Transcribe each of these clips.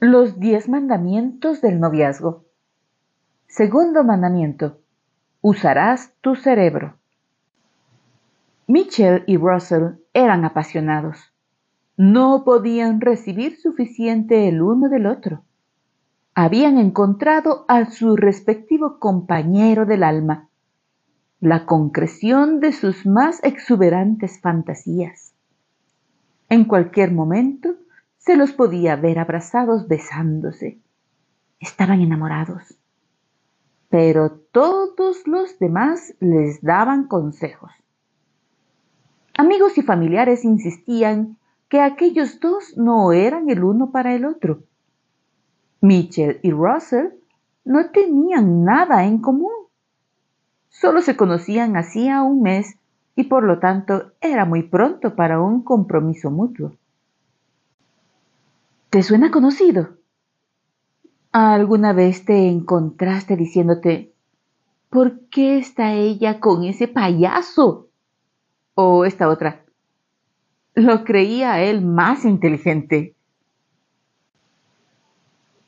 Los diez mandamientos del noviazgo. Segundo mandamiento. Usarás tu cerebro. Mitchell y Russell eran apasionados. No podían recibir suficiente el uno del otro. Habían encontrado a su respectivo compañero del alma, la concreción de sus más exuberantes fantasías. En cualquier momento, se los podía ver abrazados besándose. Estaban enamorados. Pero todos los demás les daban consejos. Amigos y familiares insistían que aquellos dos no eran el uno para el otro. Mitchell y Russell no tenían nada en común. Solo se conocían hacía un mes y por lo tanto era muy pronto para un compromiso mutuo. ¿Te suena conocido? ¿Alguna vez te encontraste diciéndote, ¿por qué está ella con ese payaso? O esta otra, lo creía él más inteligente.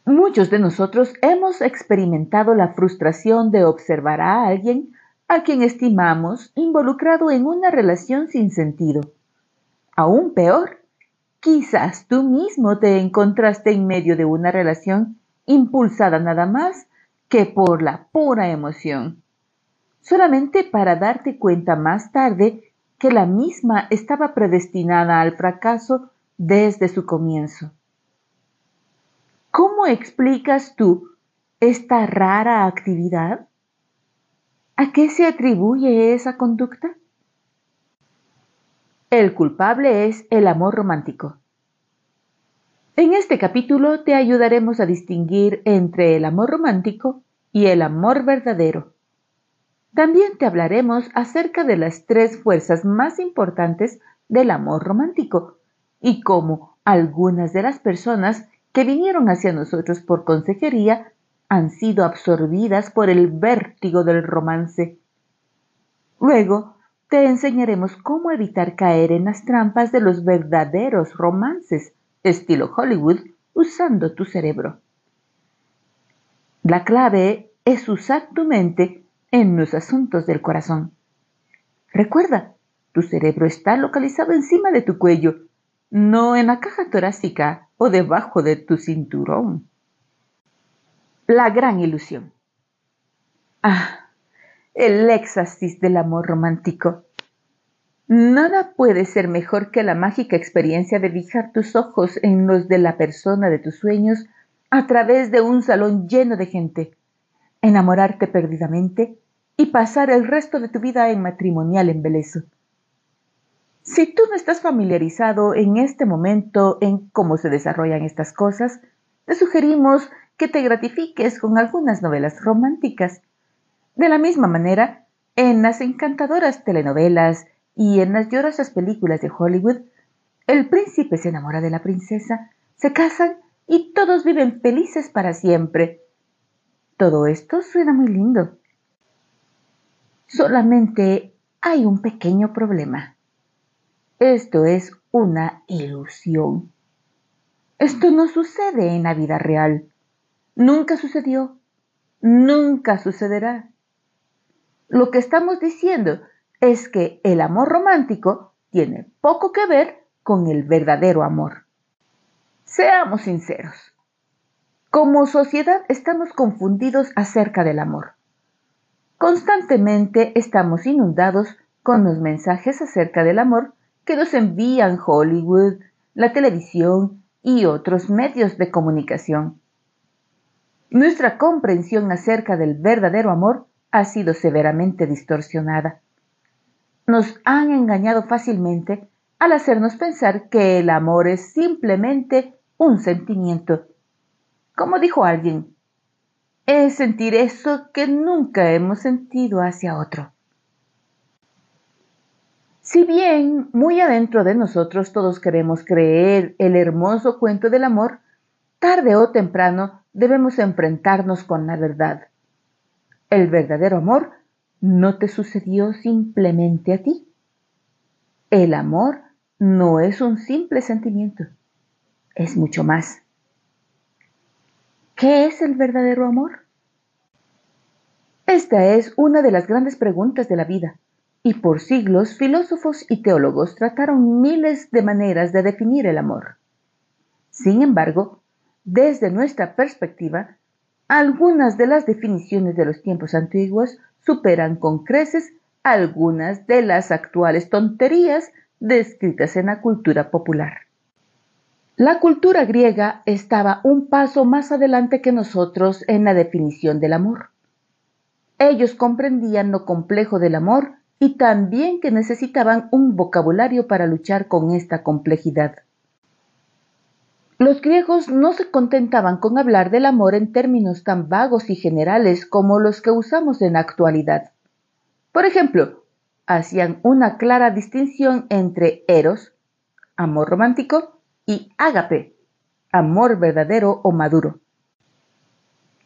Muchos de nosotros hemos experimentado la frustración de observar a alguien a quien estimamos involucrado en una relación sin sentido. Aún peor, Quizás tú mismo te encontraste en medio de una relación impulsada nada más que por la pura emoción, solamente para darte cuenta más tarde que la misma estaba predestinada al fracaso desde su comienzo. ¿Cómo explicas tú esta rara actividad? ¿A qué se atribuye esa conducta? El culpable es el amor romántico. En este capítulo te ayudaremos a distinguir entre el amor romántico y el amor verdadero. También te hablaremos acerca de las tres fuerzas más importantes del amor romántico y cómo algunas de las personas que vinieron hacia nosotros por consejería han sido absorbidas por el vértigo del romance. Luego te enseñaremos cómo evitar caer en las trampas de los verdaderos romances, estilo Hollywood, usando tu cerebro. La clave es usar tu mente en los asuntos del corazón. Recuerda, tu cerebro está localizado encima de tu cuello, no en la caja torácica o debajo de tu cinturón. La gran ilusión. Ah, el éxtasis del amor romántico. Nada puede ser mejor que la mágica experiencia de fijar tus ojos en los de la persona de tus sueños a través de un salón lleno de gente, enamorarte perdidamente y pasar el resto de tu vida en matrimonial embeleso. Si tú no estás familiarizado en este momento en cómo se desarrollan estas cosas, te sugerimos que te gratifiques con algunas novelas románticas de la misma manera, en las encantadoras telenovelas y en las llorosas películas de Hollywood, el príncipe se enamora de la princesa, se casan y todos viven felices para siempre. Todo esto suena muy lindo. Solamente hay un pequeño problema. Esto es una ilusión. Esto no sucede en la vida real. Nunca sucedió. Nunca sucederá. Lo que estamos diciendo es que el amor romántico tiene poco que ver con el verdadero amor. Seamos sinceros. Como sociedad estamos confundidos acerca del amor. Constantemente estamos inundados con los mensajes acerca del amor que nos envían Hollywood, la televisión y otros medios de comunicación. Nuestra comprensión acerca del verdadero amor ha sido severamente distorsionada. Nos han engañado fácilmente al hacernos pensar que el amor es simplemente un sentimiento. Como dijo alguien, es sentir eso que nunca hemos sentido hacia otro. Si bien muy adentro de nosotros todos queremos creer el hermoso cuento del amor, tarde o temprano debemos enfrentarnos con la verdad. El verdadero amor no te sucedió simplemente a ti. El amor no es un simple sentimiento, es mucho más. ¿qué es el verdadero amor? Esta es una de las grandes preguntas de la vida, y por siglos filósofos y teólogos trataron miles de maneras de definir el amor. Sin embargo, desde nuestra perspectiva, algunas de las definiciones de los tiempos antiguos superan con creces algunas de las actuales tonterías descritas en la cultura popular. La cultura griega estaba un paso más adelante que nosotros en la definición del amor. Ellos comprendían lo complejo del amor y también que necesitaban un vocabulario para luchar con esta complejidad. Los griegos no se contentaban con hablar del amor en términos tan vagos y generales como los que usamos en la actualidad. Por ejemplo, hacían una clara distinción entre eros, amor romántico, y ágape, amor verdadero o maduro.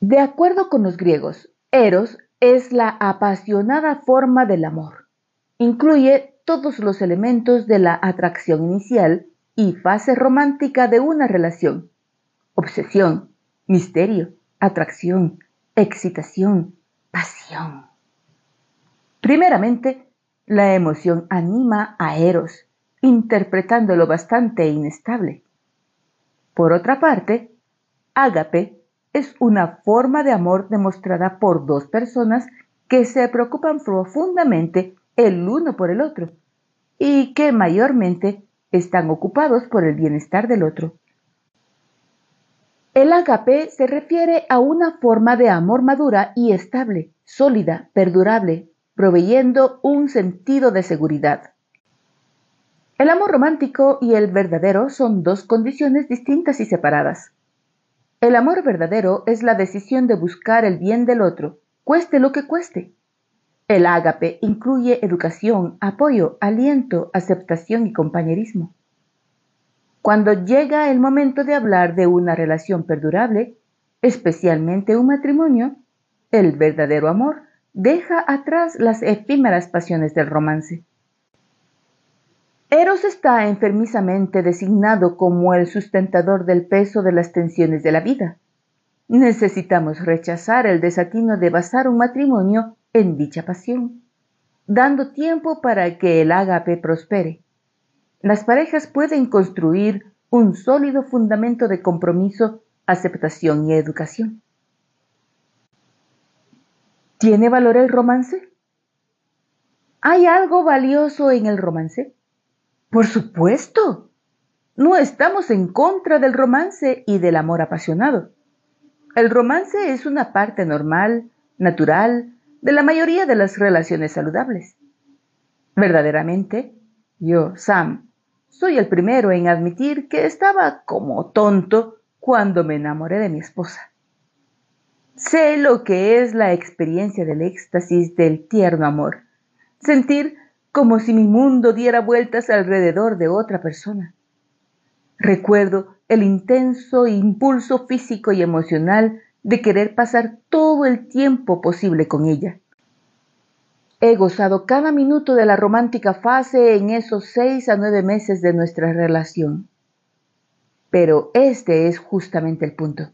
De acuerdo con los griegos, eros es la apasionada forma del amor Incluye todos los elementos de la atracción inicial y fase romántica de una relación. Obsesión, misterio, atracción, excitación, pasión. Primeramente, la emoción anima a Eros, interpretándolo bastante inestable. Por otra parte, ágape es una forma de amor demostrada por dos personas que se preocupan profundamente el uno por el otro, y que mayormente están ocupados por el bienestar del otro. El agape se refiere a una forma de amor madura y estable, sólida, perdurable, proveyendo un sentido de seguridad. El amor romántico y el verdadero son dos condiciones distintas y separadas. El amor verdadero es la decisión de buscar el bien del otro, cueste lo que cueste. El ágape incluye educación, apoyo, aliento, aceptación y compañerismo. Cuando llega el momento de hablar de una relación perdurable, especialmente un matrimonio, el verdadero amor deja atrás las efímeras pasiones del romance. Eros está enfermizamente designado como el sustentador del peso de las tensiones de la vida. Necesitamos rechazar el desatino de basar un matrimonio en dicha pasión, dando tiempo para que el ágape prospere. Las parejas pueden construir un sólido fundamento de compromiso, aceptación y educación. ¿Tiene valor el romance? ¿Hay algo valioso en el romance? Por supuesto. No estamos en contra del romance y del amor apasionado. El romance es una parte normal, natural, de la mayoría de las relaciones saludables. Verdaderamente, yo, Sam, soy el primero en admitir que estaba como tonto cuando me enamoré de mi esposa. Sé lo que es la experiencia del éxtasis del tierno amor, sentir como si mi mundo diera vueltas alrededor de otra persona. Recuerdo el intenso impulso físico y emocional de querer pasar todo el tiempo posible con ella. He gozado cada minuto de la romántica fase en esos seis a nueve meses de nuestra relación. Pero este es justamente el punto.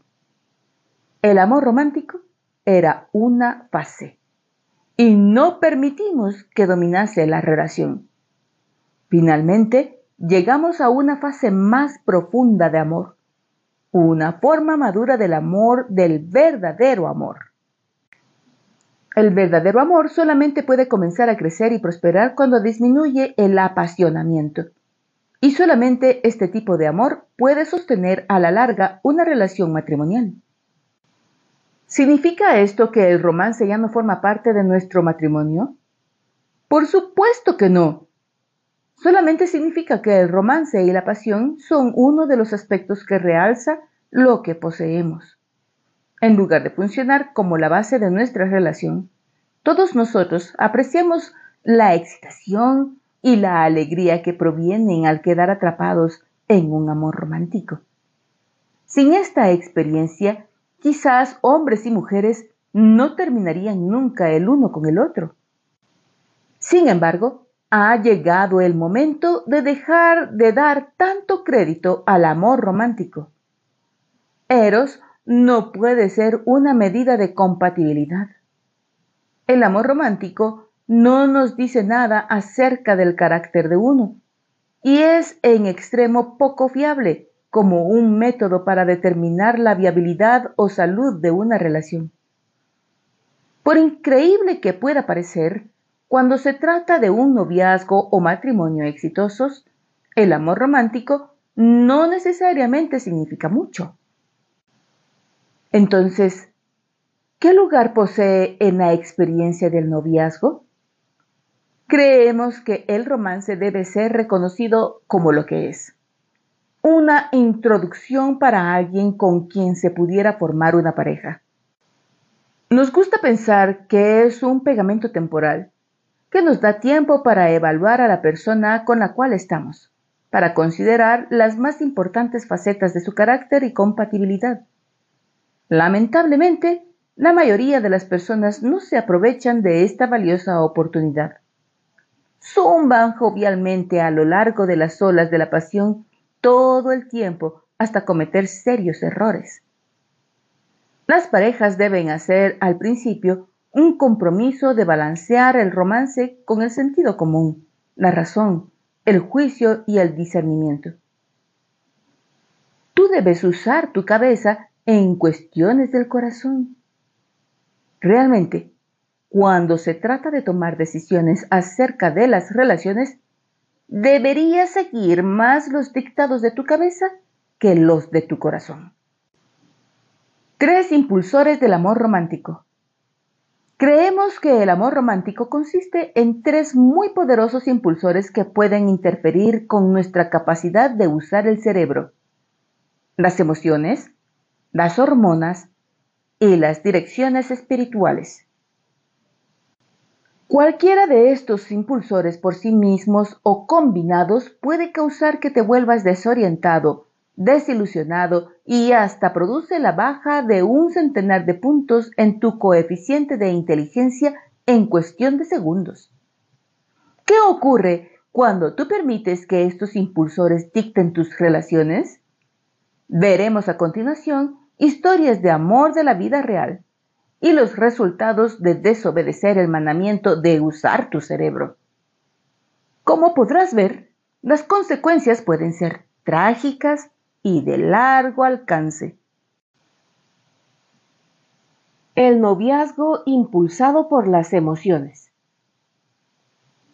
El amor romántico era una fase y no permitimos que dominase la relación. Finalmente, llegamos a una fase más profunda de amor, una forma madura del amor, del verdadero amor. El verdadero amor solamente puede comenzar a crecer y prosperar cuando disminuye el apasionamiento. Y solamente este tipo de amor puede sostener a la larga una relación matrimonial. ¿Significa esto que el romance ya no forma parte de nuestro matrimonio? Por supuesto que no. Solamente significa que el romance y la pasión son uno de los aspectos que realza lo que poseemos. En lugar de funcionar como la base de nuestra relación, todos nosotros apreciamos la excitación y la alegría que provienen al quedar atrapados en un amor romántico. Sin esta experiencia, quizás hombres y mujeres no terminarían nunca el uno con el otro. Sin embargo, ha llegado el momento de dejar de dar tanto crédito al amor romántico. Eros no puede ser una medida de compatibilidad. El amor romántico no nos dice nada acerca del carácter de uno y es en extremo poco fiable como un método para determinar la viabilidad o salud de una relación. Por increíble que pueda parecer, cuando se trata de un noviazgo o matrimonio exitosos, el amor romántico no necesariamente significa mucho. Entonces, ¿qué lugar posee en la experiencia del noviazgo? Creemos que el romance debe ser reconocido como lo que es. Una introducción para alguien con quien se pudiera formar una pareja. Nos gusta pensar que es un pegamento temporal, que nos da tiempo para evaluar a la persona con la cual estamos, para considerar las más importantes facetas de su carácter y compatibilidad. Lamentablemente, la mayoría de las personas no se aprovechan de esta valiosa oportunidad. Zumban jovialmente a lo largo de las olas de la pasión todo el tiempo hasta cometer serios errores. Las parejas deben hacer al principio un compromiso de balancear el romance con el sentido común, la razón, el juicio y el discernimiento. Tú debes usar tu cabeza en cuestiones del corazón. Realmente, cuando se trata de tomar decisiones acerca de las relaciones, deberías seguir más los dictados de tu cabeza que los de tu corazón. Tres impulsores del amor romántico. Creemos que el amor romántico consiste en tres muy poderosos impulsores que pueden interferir con nuestra capacidad de usar el cerebro. Las emociones, las hormonas y las direcciones espirituales. Cualquiera de estos impulsores por sí mismos o combinados puede causar que te vuelvas desorientado, desilusionado y hasta produce la baja de un centenar de puntos en tu coeficiente de inteligencia en cuestión de segundos. ¿Qué ocurre cuando tú permites que estos impulsores dicten tus relaciones? Veremos a continuación historias de amor de la vida real y los resultados de desobedecer el mandamiento de usar tu cerebro. Como podrás ver, las consecuencias pueden ser trágicas y de largo alcance. El noviazgo impulsado por las emociones.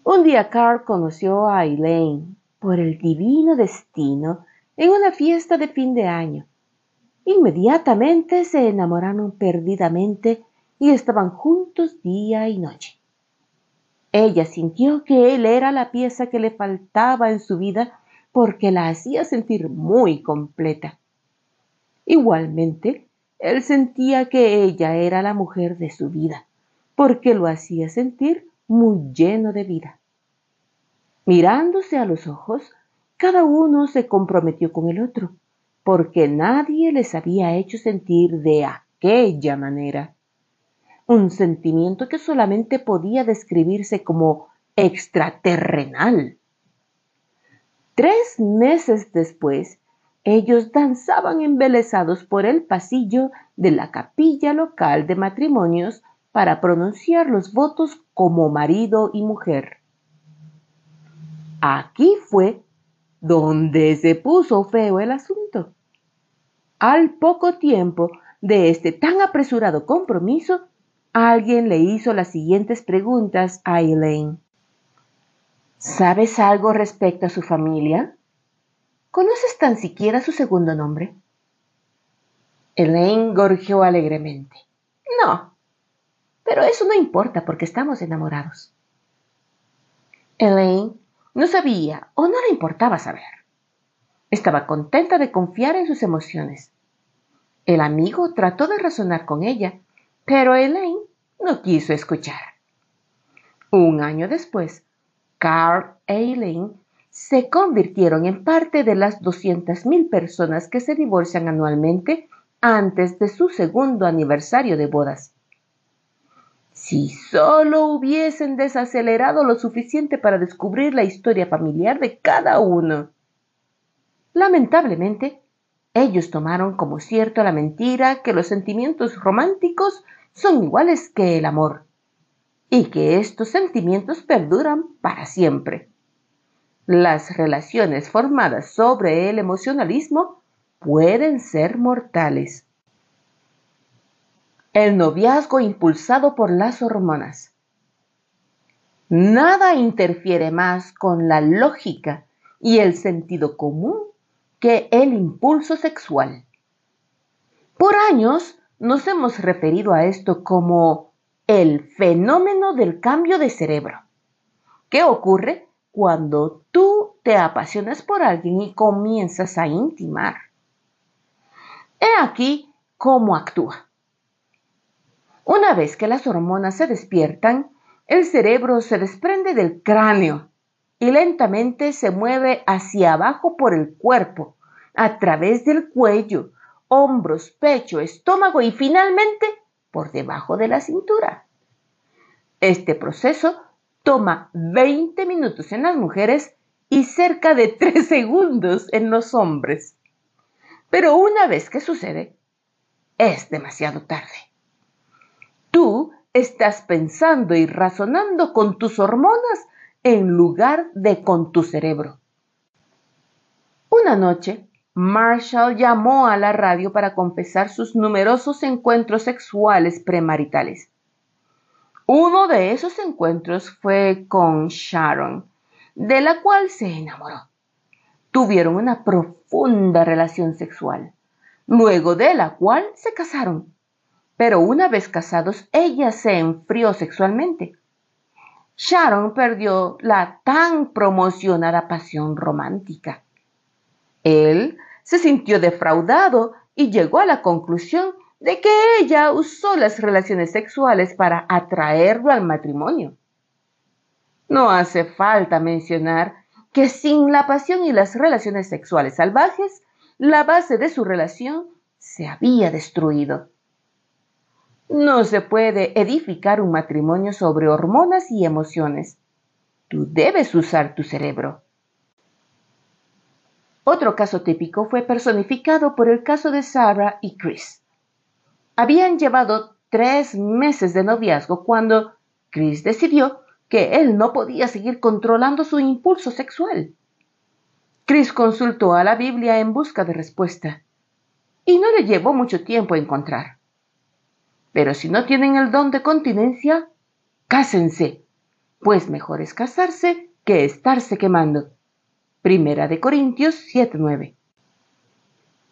Un día Carl conoció a Elaine por el divino destino en una fiesta de fin de año. Inmediatamente se enamoraron perdidamente y estaban juntos día y noche. Ella sintió que él era la pieza que le faltaba en su vida porque la hacía sentir muy completa. Igualmente, él sentía que ella era la mujer de su vida, porque lo hacía sentir muy lleno de vida. Mirándose a los ojos, cada uno se comprometió con el otro, porque nadie les había hecho sentir de aquella manera. Un sentimiento que solamente podía describirse como extraterrenal. Tres meses después, ellos danzaban embelesados por el pasillo de la capilla local de matrimonios para pronunciar los votos como marido y mujer. Aquí fue donde se puso feo el asunto. Al poco tiempo de este tan apresurado compromiso, alguien le hizo las siguientes preguntas a Elaine. ¿Sabes algo respecto a su familia? ¿Conoces tan siquiera su segundo nombre? Elaine gorjeó alegremente. No, pero eso no importa porque estamos enamorados. Elaine no sabía o no le importaba saber. Estaba contenta de confiar en sus emociones. El amigo trató de razonar con ella, pero Elaine no quiso escuchar. Un año después, Carl e Elaine se convirtieron en parte de las 200.000 personas que se divorcian anualmente antes de su segundo aniversario de bodas. Si solo hubiesen desacelerado lo suficiente para descubrir la historia familiar de cada uno. Lamentablemente, Ellos tomaron como cierto la mentira que los sentimientos románticos son iguales que el amor y que estos sentimientos perduran para siempre. Las relaciones formadas sobre el emocionalismo pueden ser mortales. El noviazgo impulsado por las hormonas. Nada interfiere más con la lógica y el sentido común que el impulso sexual. Por años nos hemos referido a esto como el fenómeno del cambio de cerebro. ¿Qué ocurre cuando tú te apasionas por alguien y comienzas a intimar? He aquí cómo actúa. Una vez que las hormonas se despiertan, el cerebro se desprende del cráneo y lentamente se mueve hacia abajo por el cuerpo, a través del cuello, hombros, pecho, estómago y finalmente por debajo de la cintura. Este proceso toma 20 minutos en las mujeres y cerca de 3 segundos en los hombres. Pero una vez que sucede, es demasiado tarde. Tú estás pensando y razonando con tus hormonas en lugar de con tu cerebro. Una noche, Marshall llamó a la radio para confesar sus numerosos encuentros sexuales premaritales. Uno de esos encuentros fue con Sharon, de la cual se enamoró. Tuvieron una profunda relación sexual, luego de la cual se casaron pero una vez casados ella se enfrió sexualmente. Sharon perdió la tan promocionada pasión romántica. Él se sintió defraudado y llegó a la conclusión de que ella usó las relaciones sexuales para atraerlo al matrimonio. No hace falta mencionar que sin la pasión y las relaciones sexuales salvajes, la base de su relación se había destruido. No se puede edificar un matrimonio sobre hormonas y emociones. Tú debes usar tu cerebro. Otro caso típico fue personificado por el caso de Sarah y Chris. Habían llevado tres meses de noviazgo cuando Chris decidió que él no podía seguir controlando su impulso sexual. Chris consultó a la Biblia en busca de respuesta y no le llevó mucho tiempo encontrar. Pero si no tienen el don de continencia, cásense, pues mejor es casarse que estarse quemando. Primera de Corintios 7:9.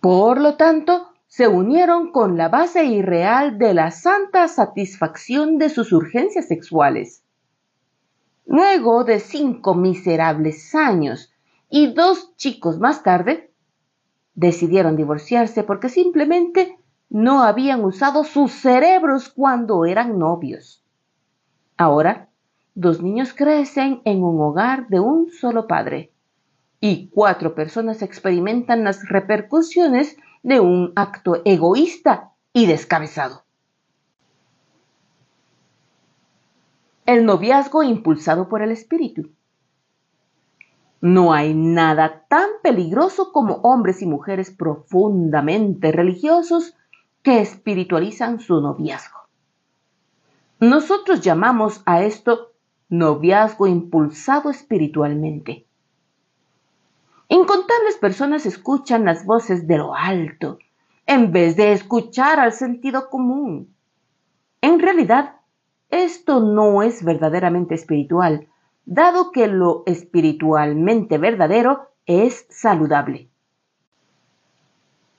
Por lo tanto, se unieron con la base irreal de la santa satisfacción de sus urgencias sexuales. Luego de cinco miserables años y dos chicos más tarde, decidieron divorciarse porque simplemente no habían usado sus cerebros cuando eran novios. Ahora, dos niños crecen en un hogar de un solo padre y cuatro personas experimentan las repercusiones de un acto egoísta y descabezado. El noviazgo impulsado por el espíritu. No hay nada tan peligroso como hombres y mujeres profundamente religiosos que espiritualizan su noviazgo. Nosotros llamamos a esto noviazgo impulsado espiritualmente. Incontables personas escuchan las voces de lo alto en vez de escuchar al sentido común. En realidad, esto no es verdaderamente espiritual, dado que lo espiritualmente verdadero es saludable.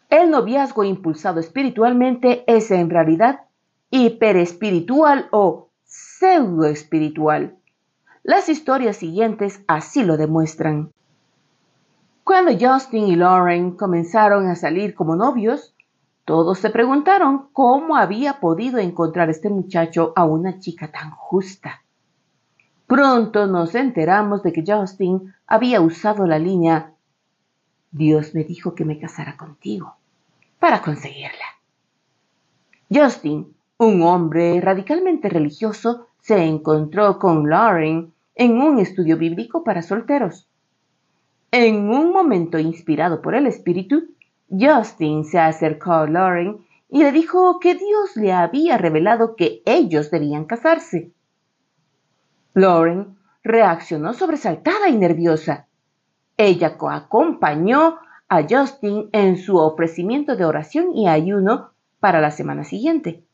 El noviazgo impulsado espiritualmente es en realidad hiperespiritual o pseudoespiritual. Las historias siguientes así lo demuestran. Cuando Justin y Lauren comenzaron a salir como novios, todos se preguntaron cómo había podido encontrar este muchacho a una chica tan justa. Pronto nos enteramos de que Justin había usado la línea Dios me dijo que me casara contigo para conseguirla. Justin, un hombre radicalmente religioso, se encontró con Lauren en un estudio bíblico para solteros. En un momento inspirado por el Espíritu, Justin se acercó a Lauren y le dijo que Dios le había revelado que ellos debían casarse. Lauren reaccionó sobresaltada y nerviosa. Ella acompañó a Justin en su ofrecimiento de oración y ayuno para la semana siguiente.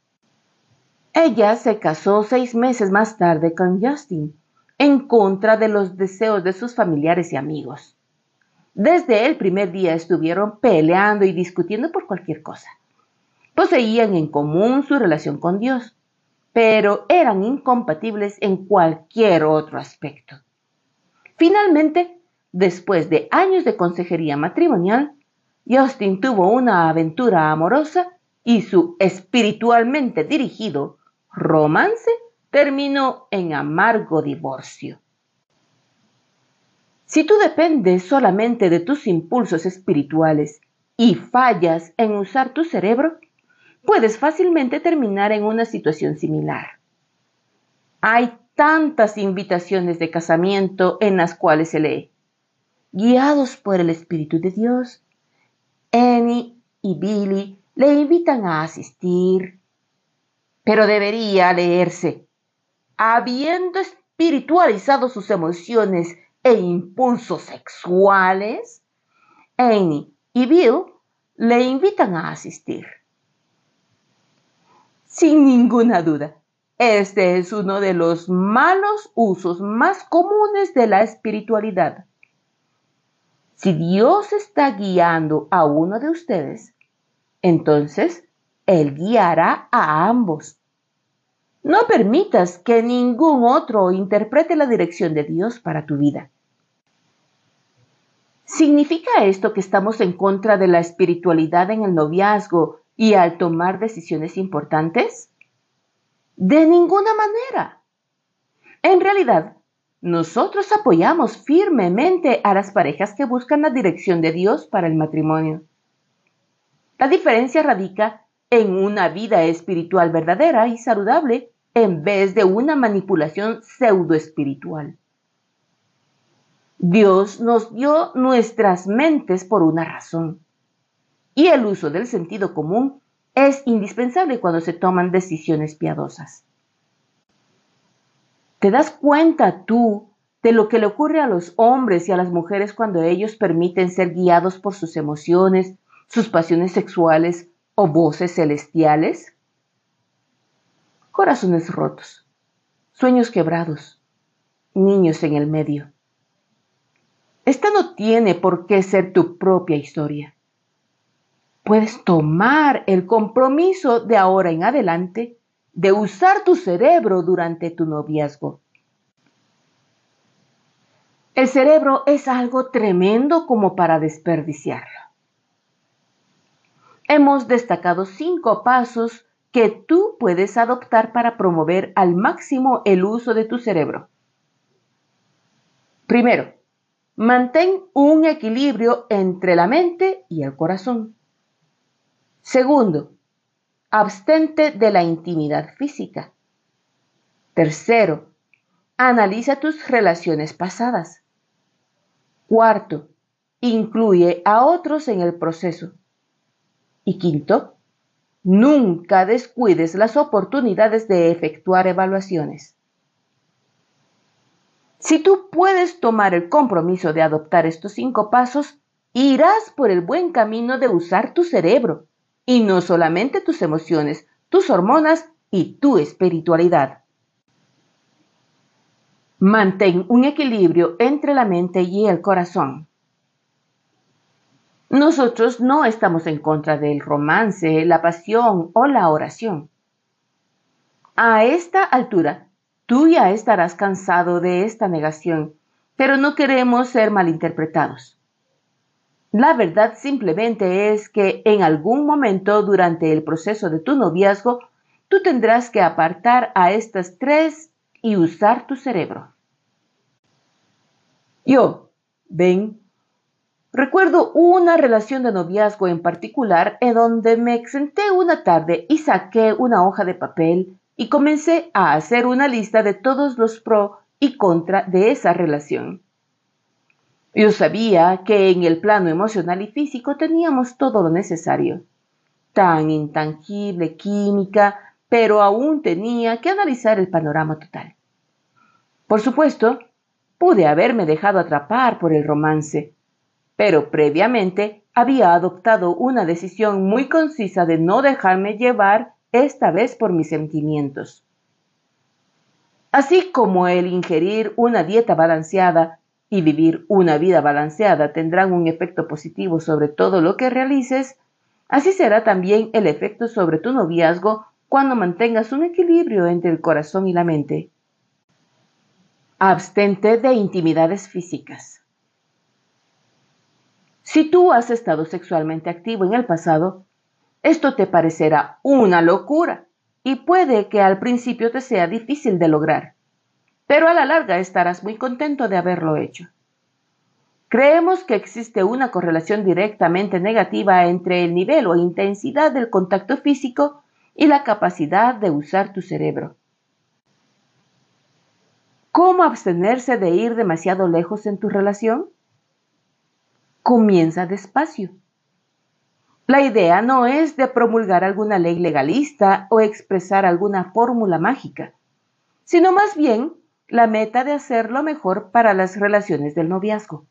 Ella se casó seis meses más tarde con Justin, en contra de los deseos de sus familiares y amigos. Desde el primer día estuvieron peleando y discutiendo por cualquier cosa. Poseían en común su relación con Dios, pero eran incompatibles en cualquier otro aspecto. Finalmente, después de años de consejería matrimonial, Justin tuvo una aventura amorosa y su espiritualmente dirigido romance terminó en amargo divorcio. Si tú dependes solamente de tus impulsos espirituales y fallas en usar tu cerebro, puedes fácilmente terminar en una situación similar. Hay tantas invitaciones de casamiento en las cuales se lee, guiados por el Espíritu de Dios, Annie y Billy le invitan a asistir, pero debería leerse, habiendo espiritualizado sus emociones e impulsos sexuales, Annie y Bill le invitan a asistir. Sin ninguna duda, este es uno de los malos usos más comunes de la espiritualidad. Si Dios está guiando a uno de ustedes, entonces Él guiará a ambos. No permitas que ningún otro interprete la dirección de Dios para tu vida. ¿Significa esto que estamos en contra de la espiritualidad en el noviazgo y al tomar decisiones importantes? De ninguna manera. En realidad, nosotros apoyamos firmemente a las parejas que buscan la dirección de Dios para el matrimonio. La diferencia radica en una vida espiritual verdadera y saludable en vez de una manipulación pseudo-espiritual. Dios nos dio nuestras mentes por una razón y el uso del sentido común es indispensable cuando se toman decisiones piadosas. ¿Te das cuenta tú de lo que le ocurre a los hombres y a las mujeres cuando ellos permiten ser guiados por sus emociones, sus pasiones sexuales o voces celestiales? Corazones rotos, sueños quebrados, niños en el medio. Esta no tiene por qué ser tu propia historia puedes tomar el compromiso de ahora en adelante de usar tu cerebro durante tu noviazgo. El cerebro es algo tremendo como para desperdiciarlo. Hemos destacado cinco pasos que tú puedes adoptar para promover al máximo el uso de tu cerebro. Primero, mantén un equilibrio entre la mente y el corazón. Segundo, abstente de la intimidad física. Tercero, analiza tus relaciones pasadas. Cuarto, incluye a otros en el proceso. Y quinto, nunca descuides las oportunidades de efectuar evaluaciones. Si tú puedes tomar el compromiso de adoptar estos cinco pasos, irás por el buen camino de usar tu cerebro y no solamente tus emociones, tus hormonas y tu espiritualidad. Mantén un equilibrio entre la mente y el corazón. Nosotros no estamos en contra del romance, la pasión o la oración. A esta altura, tú ya estarás cansado de esta negación, pero no queremos ser malinterpretados. La verdad simplemente es que en algún momento durante el proceso de tu noviazgo, tú tendrás que apartar a estas tres y usar tu cerebro. Yo, ven, recuerdo una relación de noviazgo en particular en donde me senté una tarde y saqué una hoja de papel y comencé a hacer una lista de todos los pro y contra de esa relación. Yo sabía que en el plano emocional y físico teníamos todo lo necesario. Tan intangible química, pero aún tenía que analizar el panorama total. Por supuesto, pude haberme dejado atrapar por el romance, pero previamente había adoptado una decisión muy concisa de no dejarme llevar esta vez por mis sentimientos. Así como el ingerir una dieta balanceada y vivir una vida balanceada tendrán un efecto positivo sobre todo lo que realices, así será también el efecto sobre tu noviazgo cuando mantengas un equilibrio entre el corazón y la mente. Abstente de intimidades físicas. Si tú has estado sexualmente activo en el pasado, esto te parecerá una locura y puede que al principio te sea difícil de lograr pero a la larga estarás muy contento de haberlo hecho. Creemos que existe una correlación directamente negativa entre el nivel o intensidad del contacto físico y la capacidad de usar tu cerebro. ¿Cómo abstenerse de ir demasiado lejos en tu relación? Comienza despacio. La idea no es de promulgar alguna ley legalista o expresar alguna fórmula mágica, sino más bien la meta de hacer lo mejor para las relaciones del noviazgo.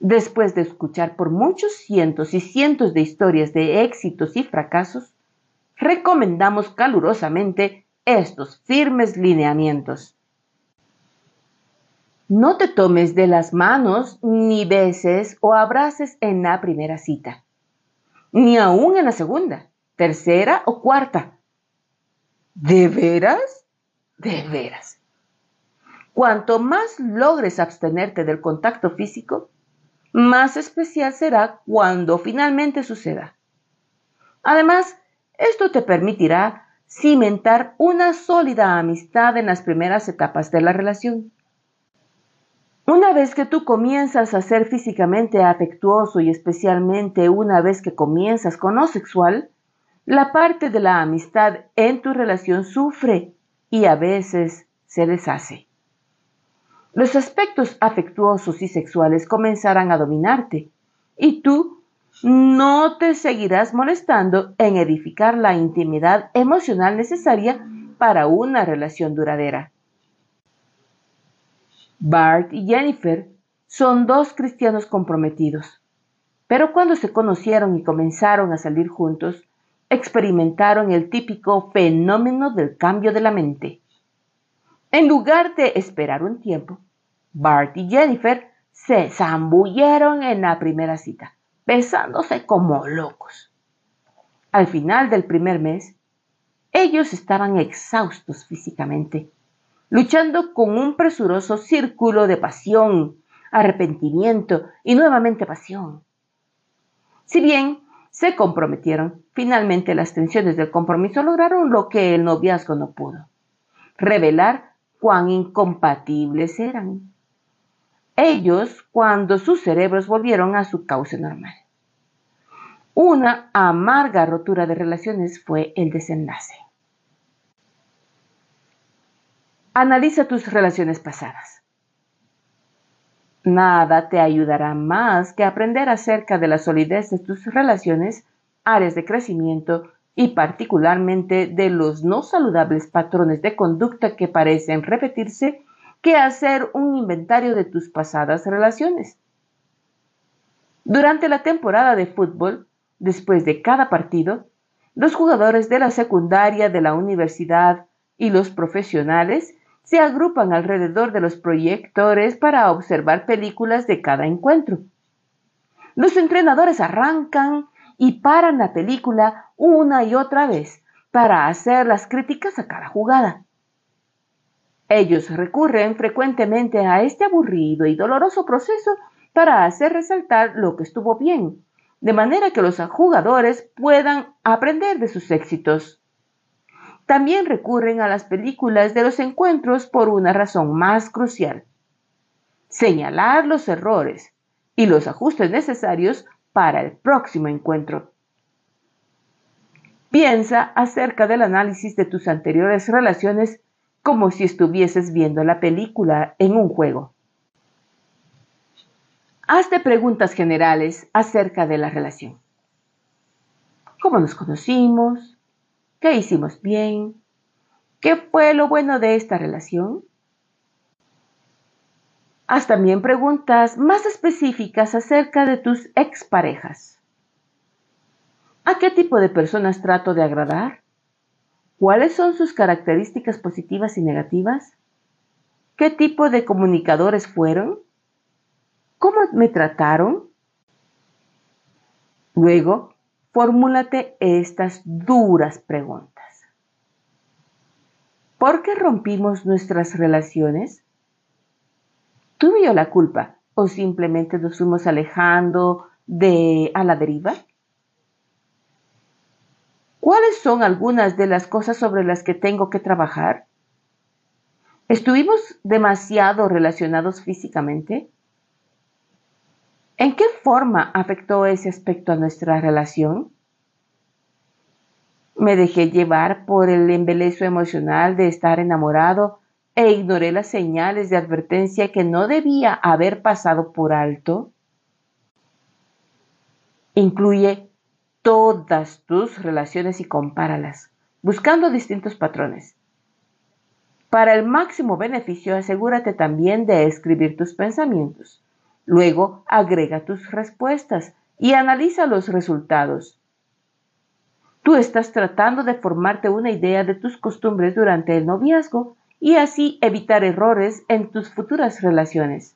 Después de escuchar por muchos cientos y cientos de historias de éxitos y fracasos, recomendamos calurosamente estos firmes lineamientos. No te tomes de las manos ni beses o abraces en la primera cita, ni aún en la segunda, tercera o cuarta. ¿De veras? De veras. Cuanto más logres abstenerte del contacto físico, más especial será cuando finalmente suceda. Además, esto te permitirá cimentar una sólida amistad en las primeras etapas de la relación. Una vez que tú comienzas a ser físicamente afectuoso y especialmente una vez que comienzas con lo sexual, la parte de la amistad en tu relación sufre y a veces se deshace. Los aspectos afectuosos y sexuales comenzarán a dominarte y tú no te seguirás molestando en edificar la intimidad emocional necesaria para una relación duradera. Bart y Jennifer son dos cristianos comprometidos, pero cuando se conocieron y comenzaron a salir juntos, experimentaron el típico fenómeno del cambio de la mente. En lugar de esperar un tiempo, Bart y Jennifer se zambulleron en la primera cita, besándose como locos. Al final del primer mes, ellos estaban exhaustos físicamente, luchando con un presuroso círculo de pasión, arrepentimiento y nuevamente pasión. Si bien se comprometieron, finalmente las tensiones del compromiso lograron lo que el noviazgo no pudo, revelar cuán incompatibles eran. Ellos cuando sus cerebros volvieron a su cauce normal. Una amarga rotura de relaciones fue el desenlace. Analiza tus relaciones pasadas. Nada te ayudará más que aprender acerca de la solidez de tus relaciones, áreas de crecimiento y particularmente de los no saludables patrones de conducta que parecen repetirse que hacer un inventario de tus pasadas relaciones. Durante la temporada de fútbol, después de cada partido, los jugadores de la secundaria, de la universidad y los profesionales se agrupan alrededor de los proyectores para observar películas de cada encuentro. Los entrenadores arrancan y paran la película una y otra vez para hacer las críticas a cada jugada. Ellos recurren frecuentemente a este aburrido y doloroso proceso para hacer resaltar lo que estuvo bien, de manera que los jugadores puedan aprender de sus éxitos. También recurren a las películas de los encuentros por una razón más crucial. Señalar los errores y los ajustes necesarios para el próximo encuentro. Piensa acerca del análisis de tus anteriores relaciones como si estuvieses viendo la película en un juego. Hazte preguntas generales acerca de la relación. ¿Cómo nos conocimos? ¿Qué hicimos bien? ¿Qué fue lo bueno de esta relación? Haz también preguntas más específicas acerca de tus exparejas. ¿A qué tipo de personas trato de agradar? ¿Cuáles son sus características positivas y negativas? ¿Qué tipo de comunicadores fueron? ¿Cómo me trataron? Luego, fórmulate estas duras preguntas. ¿Por qué rompimos nuestras relaciones? ¿Tuve la culpa o simplemente nos fuimos alejando de a la deriva? ¿Cuáles son algunas de las cosas sobre las que tengo que trabajar? ¿Estuvimos demasiado relacionados físicamente? ¿En qué forma afectó ese aspecto a nuestra relación? ¿Me dejé llevar por el embelezo emocional de estar enamorado e ignoré las señales de advertencia que no debía haber pasado por alto? Incluye todas tus relaciones y compáralas, buscando distintos patrones. Para el máximo beneficio, asegúrate también de escribir tus pensamientos. Luego, agrega tus respuestas y analiza los resultados. Tú estás tratando de formarte una idea de tus costumbres durante el noviazgo y así evitar errores en tus futuras relaciones.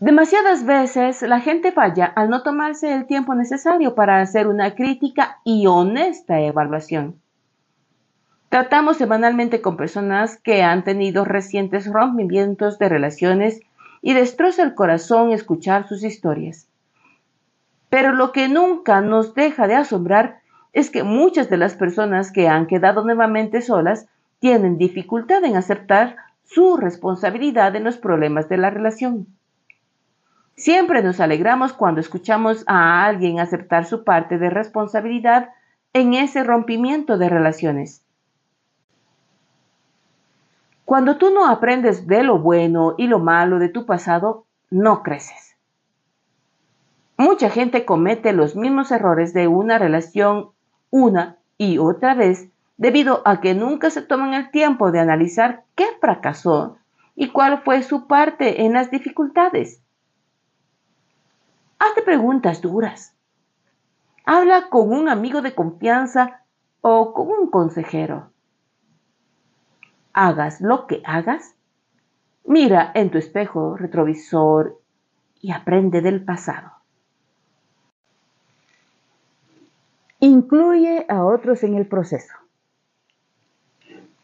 Demasiadas veces la gente falla al no tomarse el tiempo necesario para hacer una crítica y honesta evaluación. Tratamos semanalmente con personas que han tenido recientes rompimientos de relaciones y destroza el corazón escuchar sus historias. Pero lo que nunca nos deja de asombrar es que muchas de las personas que han quedado nuevamente solas tienen dificultad en aceptar su responsabilidad en los problemas de la relación. Siempre nos alegramos cuando escuchamos a alguien aceptar su parte de responsabilidad en ese rompimiento de relaciones. Cuando tú no aprendes de lo bueno y lo malo de tu pasado, no creces. Mucha gente comete los mismos errores de una relación una y otra vez debido a que nunca se toman el tiempo de analizar qué fracasó y cuál fue su parte en las dificultades. Hazte preguntas duras. Habla con un amigo de confianza o con un consejero. Hagas lo que hagas, mira en tu espejo retrovisor y aprende del pasado. Incluye a otros en el proceso.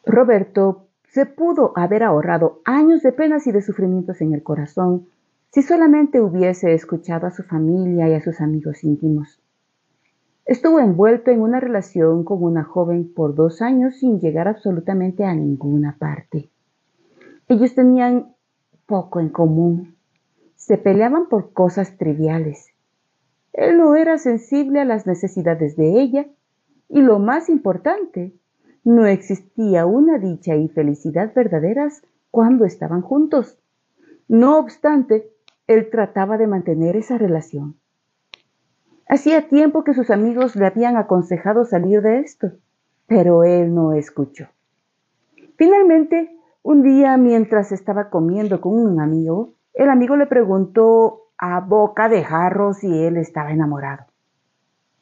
Roberto se pudo haber ahorrado años de penas y de sufrimientos en el corazón si solamente hubiese escuchado a su familia y a sus amigos íntimos. Estuvo envuelto en una relación con una joven por dos años sin llegar absolutamente a ninguna parte. Ellos tenían poco en común. Se peleaban por cosas triviales él no era sensible a las necesidades de ella y lo más importante, no existía una dicha y felicidad verdaderas cuando estaban juntos. No obstante, él trataba de mantener esa relación. Hacía tiempo que sus amigos le habían aconsejado salir de esto, pero él no escuchó. Finalmente, un día mientras estaba comiendo con un amigo, el amigo le preguntó a boca de jarro si él estaba enamorado.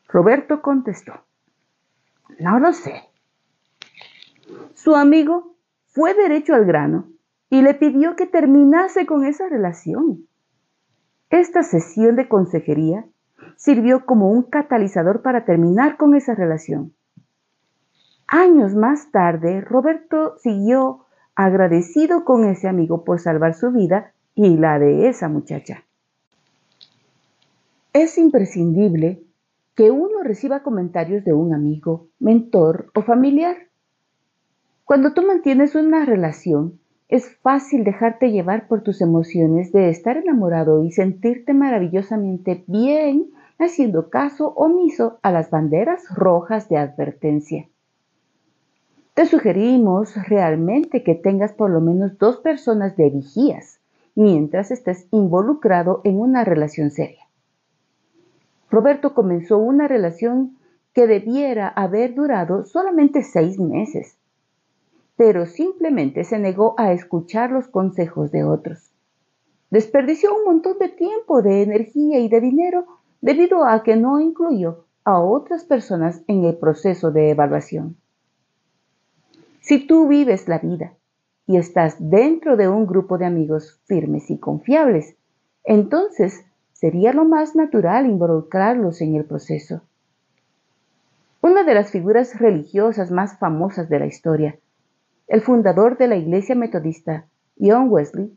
Roberto contestó, no lo sé. Su amigo fue derecho al grano y le pidió que terminase con esa relación. Esta sesión de consejería sirvió como un catalizador para terminar con esa relación. Años más tarde, Roberto siguió agradecido con ese amigo por salvar su vida y la de esa muchacha. Es imprescindible que uno reciba comentarios de un amigo, mentor o familiar. Cuando tú mantienes una relación, es fácil dejarte llevar por tus emociones de estar enamorado y sentirte maravillosamente bien haciendo caso omiso a las banderas rojas de advertencia. Te sugerimos realmente que tengas por lo menos dos personas de vigías mientras estés involucrado en una relación seria. Roberto comenzó una relación que debiera haber durado solamente seis meses, pero simplemente se negó a escuchar los consejos de otros. Desperdició un montón de tiempo, de energía y de dinero debido a que no incluyó a otras personas en el proceso de evaluación. Si tú vives la vida y estás dentro de un grupo de amigos firmes y confiables, entonces sería lo más natural involucrarlos en el proceso. Una de las figuras religiosas más famosas de la historia, el fundador de la Iglesia Metodista, John Wesley,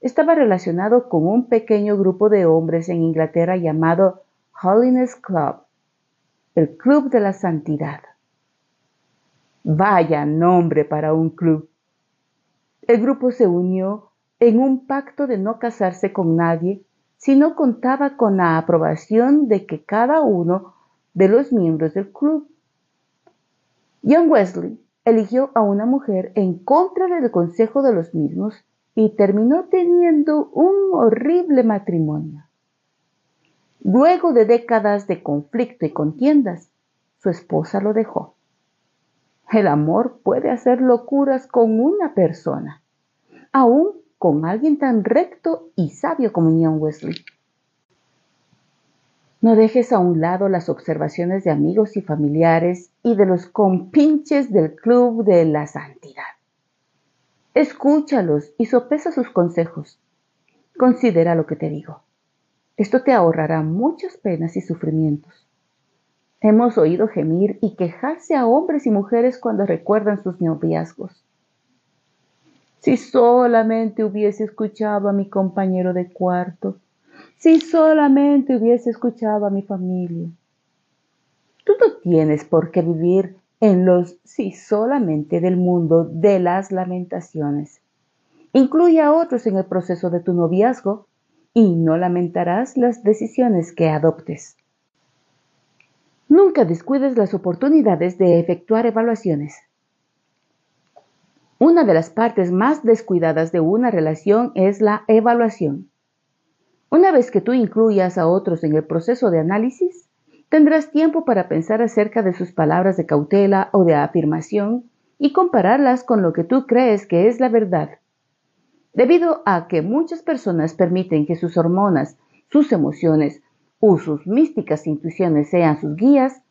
estaba relacionado con un pequeño grupo de hombres en Inglaterra llamado Holiness Club, el Club de la Santidad. Vaya nombre para un club. El grupo se unió en un pacto de no casarse con nadie si no contaba con la aprobación de que cada uno de los miembros del club. John Wesley eligió a una mujer en contra del consejo de los mismos y terminó teniendo un horrible matrimonio. Luego de décadas de conflicto y contiendas, su esposa lo dejó. El amor puede hacer locuras con una persona, aún con alguien tan recto y sabio como John Wesley. No dejes a un lado las observaciones de amigos y familiares y de los compinches del Club de la Santidad. Escúchalos y sopesa sus consejos. Considera lo que te digo. Esto te ahorrará muchas penas y sufrimientos. Hemos oído gemir y quejarse a hombres y mujeres cuando recuerdan sus noviazgos. Si solamente hubiese escuchado a mi compañero de cuarto, si solamente hubiese escuchado a mi familia. Tú no tienes por qué vivir en los sí solamente del mundo de las lamentaciones. Incluye a otros en el proceso de tu noviazgo y no lamentarás las decisiones que adoptes. Nunca descuides las oportunidades de efectuar evaluaciones. Una de las partes más descuidadas de una relación es la evaluación. Una vez que tú incluyas a otros en el proceso de análisis, Tendrás tiempo para pensar acerca de sus palabras de cautela o de afirmación y compararlas con lo que tú crees que es la verdad. Debido a que muchas personas permiten que sus hormonas, sus emociones o sus místicas intuiciones sean sus guías,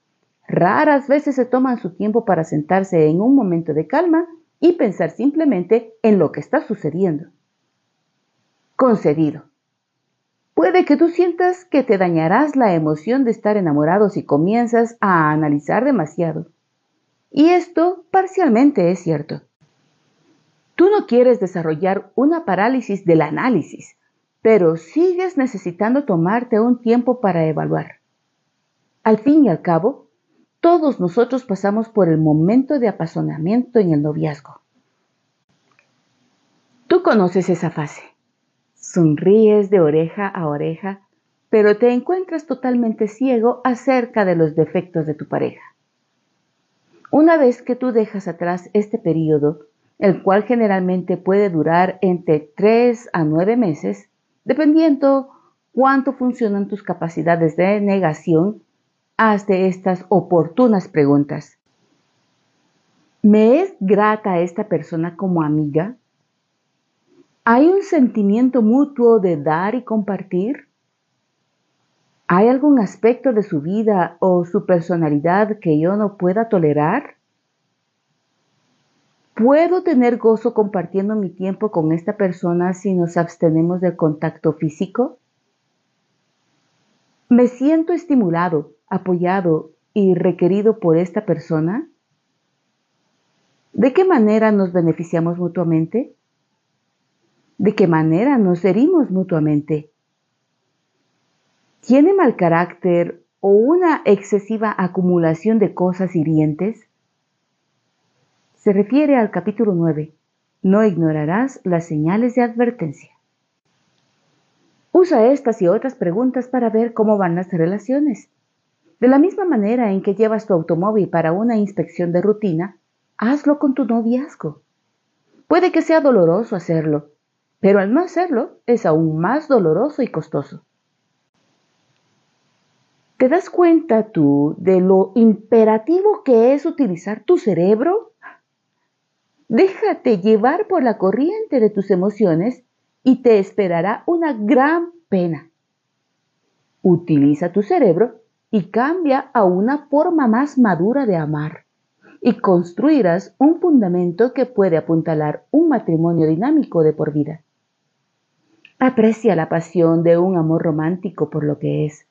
raras veces se toman su tiempo para sentarse en un momento de calma y pensar simplemente en lo que está sucediendo. Concedido. Puede que tú sientas que te dañarás la emoción de estar enamorado si comienzas a analizar demasiado. Y esto parcialmente es cierto. Tú no quieres desarrollar una parálisis del análisis, pero sigues necesitando tomarte un tiempo para evaluar. Al fin y al cabo, todos nosotros pasamos por el momento de apasionamiento en el noviazgo. Tú conoces esa fase. Sonríes de oreja a oreja, pero te encuentras totalmente ciego acerca de los defectos de tu pareja. Una vez que tú dejas atrás este periodo, el cual generalmente puede durar entre 3 a 9 meses, dependiendo cuánto funcionan tus capacidades de negación, hazte estas oportunas preguntas. ¿Me es grata esta persona como amiga? ¿Hay un sentimiento mutuo de dar y compartir? ¿Hay algún aspecto de su vida o su personalidad que yo no pueda tolerar? ¿Puedo tener gozo compartiendo mi tiempo con esta persona si nos abstenemos del contacto físico? ¿Me siento estimulado, apoyado y requerido por esta persona? ¿De qué manera nos beneficiamos mutuamente? De qué manera nos herimos mutuamente. ¿Tiene mal carácter o una excesiva acumulación de cosas hirientes? Se refiere al capítulo 9. No ignorarás las señales de advertencia. Usa estas y otras preguntas para ver cómo van las relaciones. De la misma manera en que llevas tu automóvil para una inspección de rutina, hazlo con tu noviazgo. Puede que sea doloroso hacerlo, pero al no hacerlo es aún más doloroso y costoso. ¿Te das cuenta tú de lo imperativo que es utilizar tu cerebro? Déjate llevar por la corriente de tus emociones y te esperará una gran pena. Utiliza tu cerebro y cambia a una forma más madura de amar y construirás un fundamento que puede apuntalar un matrimonio dinámico de por vida. Aprecia la pasión de un amor romántico por lo que es,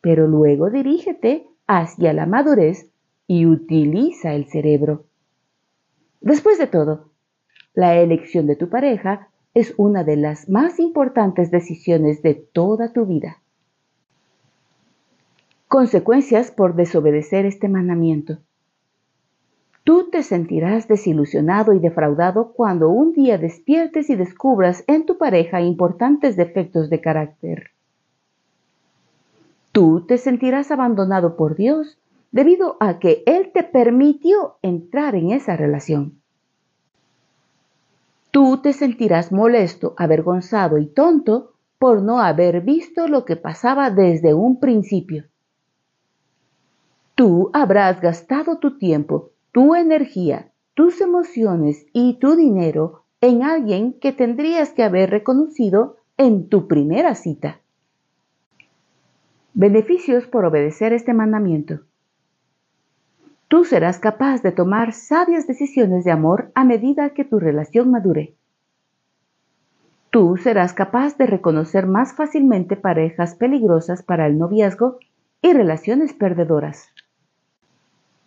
pero luego dirígete hacia la madurez y utiliza el cerebro. Después de todo, la elección de tu pareja es una de las más importantes decisiones de toda tu vida. Consecuencias por desobedecer este mandamiento. Tú te sentirás desilusionado y defraudado cuando un día despiertes y descubras en tu pareja importantes defectos de carácter. Tú te sentirás abandonado por Dios debido a que Él te permitió entrar en esa relación. Tú te sentirás molesto, avergonzado y tonto por no haber visto lo que pasaba desde un principio. Tú habrás gastado tu tiempo tu energía, tus emociones y tu dinero en alguien que tendrías que haber reconocido en tu primera cita. Beneficios por obedecer este mandamiento. Tú serás capaz de tomar sabias decisiones de amor a medida que tu relación madure. Tú serás capaz de reconocer más fácilmente parejas peligrosas para el noviazgo y relaciones perdedoras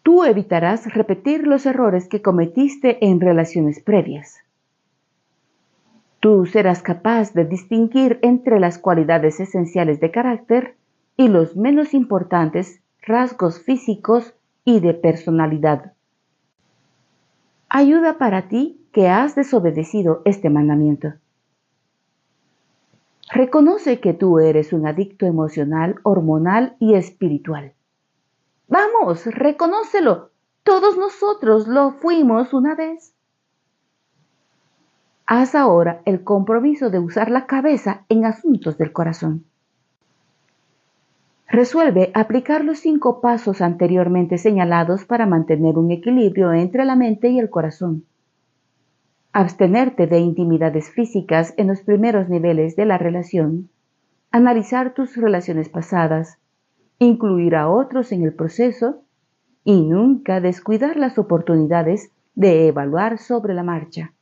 tú evitarás repetir los errores que cometiste en relaciones previas. Tú serás capaz de distinguir entre las cualidades esenciales de carácter y los menos importantes rasgos físicos y de personalidad. Ayuda para ti que has desobedecido este mandamiento. Reconoce que tú eres un adicto emocional, hormonal y espiritual. Vamos, reconócelo. Todos nosotros lo fuimos una vez. Haz ahora el compromiso de usar la cabeza en asuntos del corazón. Resuelve aplicar los cinco pasos anteriormente señalados para mantener un equilibrio entre la mente y el corazón. Abstenerte de intimidades físicas en los primeros niveles de la relación. Analizar tus relaciones pasadas incluir a otros en el proceso y nunca descuidar las oportunidades de evaluar sobre la marcha.